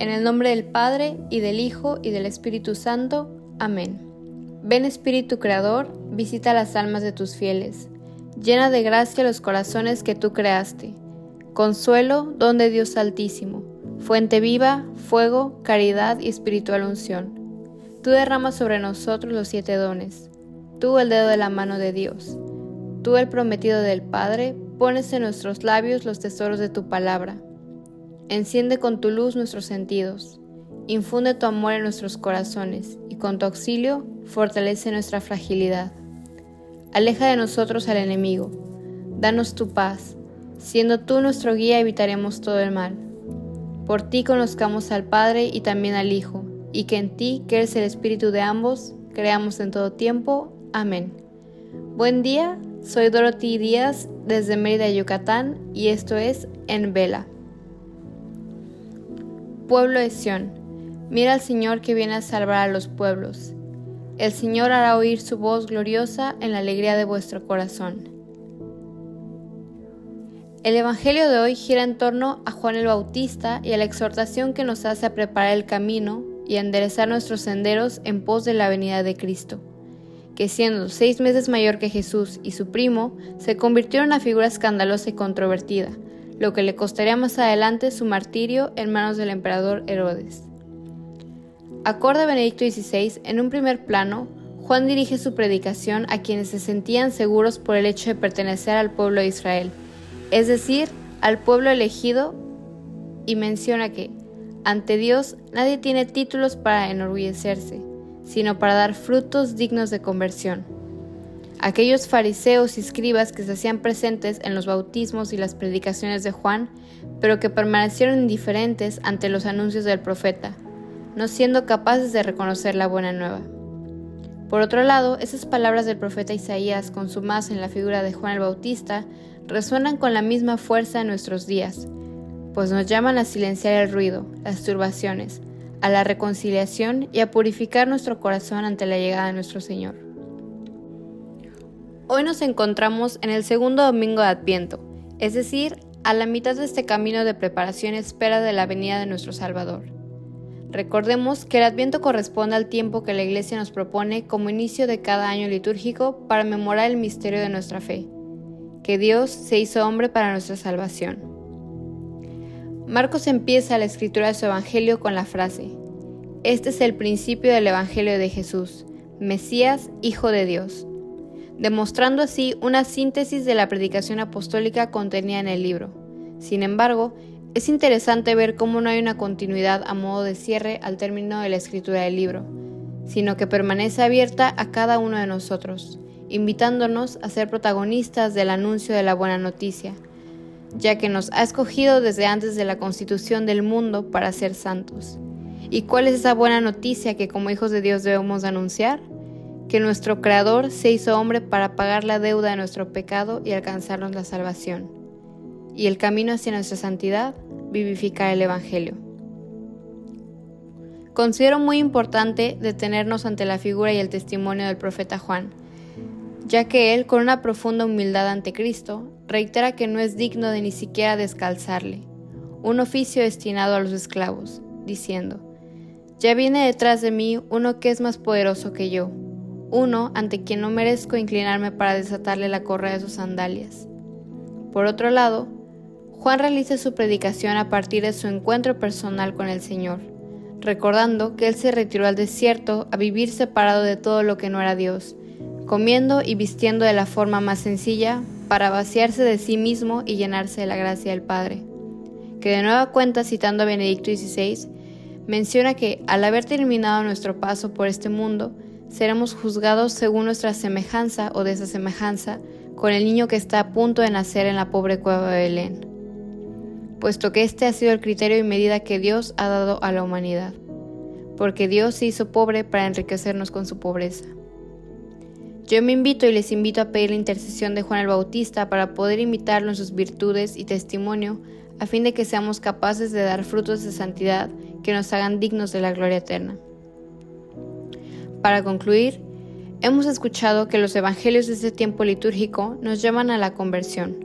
En el nombre del Padre, y del Hijo, y del Espíritu Santo. Amén. Ven Espíritu Creador, visita las almas de tus fieles. Llena de gracia los corazones que tú creaste. Consuelo, don de Dios Altísimo. Fuente viva, fuego, caridad y espiritual unción. Tú derramas sobre nosotros los siete dones. Tú el dedo de la mano de Dios. Tú el prometido del Padre, pones en nuestros labios los tesoros de tu palabra Enciende con tu luz nuestros sentidos, infunde tu amor en nuestros corazones y con tu auxilio fortalece nuestra fragilidad. Aleja de nosotros al enemigo, danos tu paz, siendo tú nuestro guía evitaremos todo el mal. Por ti conozcamos al Padre y también al Hijo, y que en ti, que eres el Espíritu de ambos, creamos en todo tiempo. Amén. Buen día, soy Dorothy Díaz desde Mérida, Yucatán, y esto es En Vela. Pueblo de Sión, mira al Señor que viene a salvar a los pueblos. El Señor hará oír su voz gloriosa en la alegría de vuestro corazón. El Evangelio de hoy gira en torno a Juan el Bautista y a la exhortación que nos hace a preparar el camino y a enderezar nuestros senderos en pos de la venida de Cristo, que siendo seis meses mayor que Jesús y su primo, se convirtió en una figura escandalosa y controvertida, lo que le costaría más adelante su martirio en manos del emperador Herodes. Acorde a Benedicto XVI, en un primer plano, Juan dirige su predicación a quienes se sentían seguros por el hecho de pertenecer al pueblo de Israel, es decir, al pueblo elegido, y menciona que, ante Dios, nadie tiene títulos para enorgullecerse, sino para dar frutos dignos de conversión. Aquellos fariseos y escribas que se hacían presentes en los bautismos y las predicaciones de Juan, pero que permanecieron indiferentes ante los anuncios del profeta, no siendo capaces de reconocer la buena nueva. Por otro lado, esas palabras del profeta Isaías, consumadas en la figura de Juan el Bautista, resuenan con la misma fuerza en nuestros días, pues nos llaman a silenciar el ruido, las turbaciones, a la reconciliación y a purificar nuestro corazón ante la llegada de nuestro Señor. Hoy nos encontramos en el segundo domingo de Adviento, es decir, a la mitad de este camino de preparación espera de la venida de nuestro Salvador. Recordemos que el Adviento corresponde al tiempo que la Iglesia nos propone como inicio de cada año litúrgico para memorar el misterio de nuestra fe, que Dios se hizo hombre para nuestra salvación. Marcos empieza la escritura de su Evangelio con la frase, Este es el principio del Evangelio de Jesús, Mesías, Hijo de Dios demostrando así una síntesis de la predicación apostólica contenida en el libro. Sin embargo, es interesante ver cómo no hay una continuidad a modo de cierre al término de la escritura del libro, sino que permanece abierta a cada uno de nosotros, invitándonos a ser protagonistas del anuncio de la buena noticia, ya que nos ha escogido desde antes de la constitución del mundo para ser santos. ¿Y cuál es esa buena noticia que como hijos de Dios debemos anunciar? Que nuestro Creador se hizo hombre para pagar la deuda de nuestro pecado y alcanzarnos la salvación, y el camino hacia nuestra santidad, vivificar el Evangelio. Considero muy importante detenernos ante la figura y el testimonio del profeta Juan, ya que él, con una profunda humildad ante Cristo, reitera que no es digno de ni siquiera descalzarle, un oficio destinado a los esclavos, diciendo, Ya viene detrás de mí uno que es más poderoso que yo, uno ante quien no merezco inclinarme para desatarle la correa de sus sandalias. Por otro lado, Juan realiza su predicación a partir de su encuentro personal con el Señor, recordando que él se retiró al desierto a vivir separado de todo lo que no era Dios, comiendo y vistiendo de la forma más sencilla para vaciarse de sí mismo y llenarse de la gracia del Padre. Que de nueva cuenta, citando a Benedicto XVI, menciona que al haber terminado nuestro paso por este mundo, seremos juzgados según nuestra semejanza o desasemejanza con el niño que está a punto de nacer en la pobre cueva de Belén, puesto que este ha sido el criterio y medida que Dios ha dado a la humanidad, porque Dios se hizo pobre para enriquecernos con su pobreza. Yo me invito y les invito a pedir la intercesión de Juan el Bautista para poder imitarlo en sus virtudes y testimonio, a fin de que seamos capaces de dar frutos de santidad que nos hagan dignos de la gloria eterna. Para concluir, hemos escuchado que los evangelios de este tiempo litúrgico nos llaman a la conversión,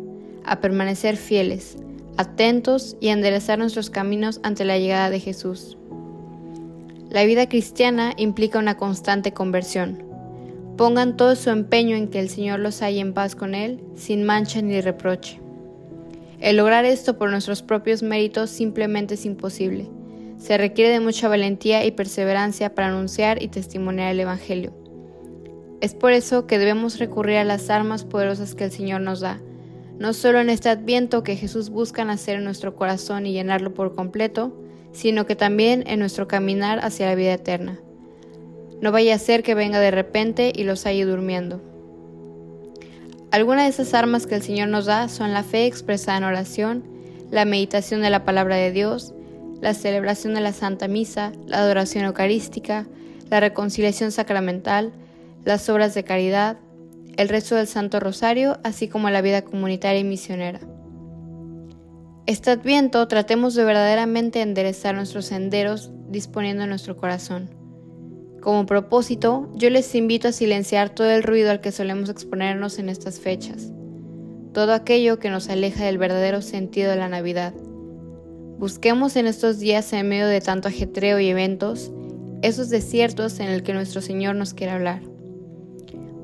a permanecer fieles, atentos y enderezar nuestros caminos ante la llegada de Jesús. La vida cristiana implica una constante conversión. Pongan todo su empeño en que el Señor los haya en paz con Él, sin mancha ni reproche. El lograr esto por nuestros propios méritos simplemente es imposible. Se requiere de mucha valentía y perseverancia para anunciar y testimoniar el Evangelio. Es por eso que debemos recurrir a las armas poderosas que el Señor nos da, no solo en este adviento que Jesús busca nacer en nuestro corazón y llenarlo por completo, sino que también en nuestro caminar hacia la vida eterna. No vaya a ser que venga de repente y los haya durmiendo. Algunas de esas armas que el Señor nos da son la fe expresada en oración, la meditación de la palabra de Dios, la celebración de la Santa Misa, la adoración eucarística, la reconciliación sacramental, las obras de caridad, el rezo del Santo Rosario, así como la vida comunitaria y misionera. Este adviento tratemos de verdaderamente enderezar nuestros senderos disponiendo nuestro corazón. Como propósito, yo les invito a silenciar todo el ruido al que solemos exponernos en estas fechas, todo aquello que nos aleja del verdadero sentido de la Navidad. Busquemos en estos días, en medio de tanto ajetreo y eventos, esos desiertos en el que nuestro Señor nos quiere hablar.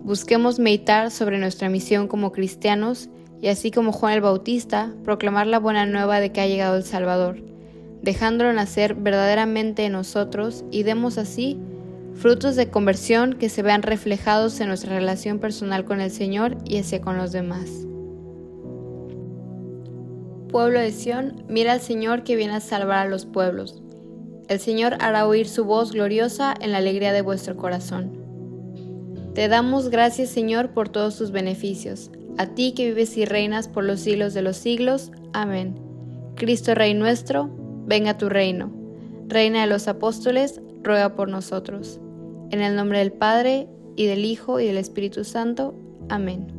Busquemos meditar sobre nuestra misión como cristianos y así como Juan el Bautista, proclamar la buena nueva de que ha llegado el Salvador, dejándolo nacer verdaderamente en nosotros y demos así frutos de conversión que se vean reflejados en nuestra relación personal con el Señor y hacia con los demás. Pueblo de Sión, mira al Señor que viene a salvar a los pueblos. El Señor hará oír su voz gloriosa en la alegría de vuestro corazón. Te damos gracias, Señor, por todos tus beneficios. A ti que vives y reinas por los siglos de los siglos. Amén. Cristo Rey nuestro, venga tu reino. Reina de los apóstoles, ruega por nosotros. En el nombre del Padre, y del Hijo, y del Espíritu Santo. Amén.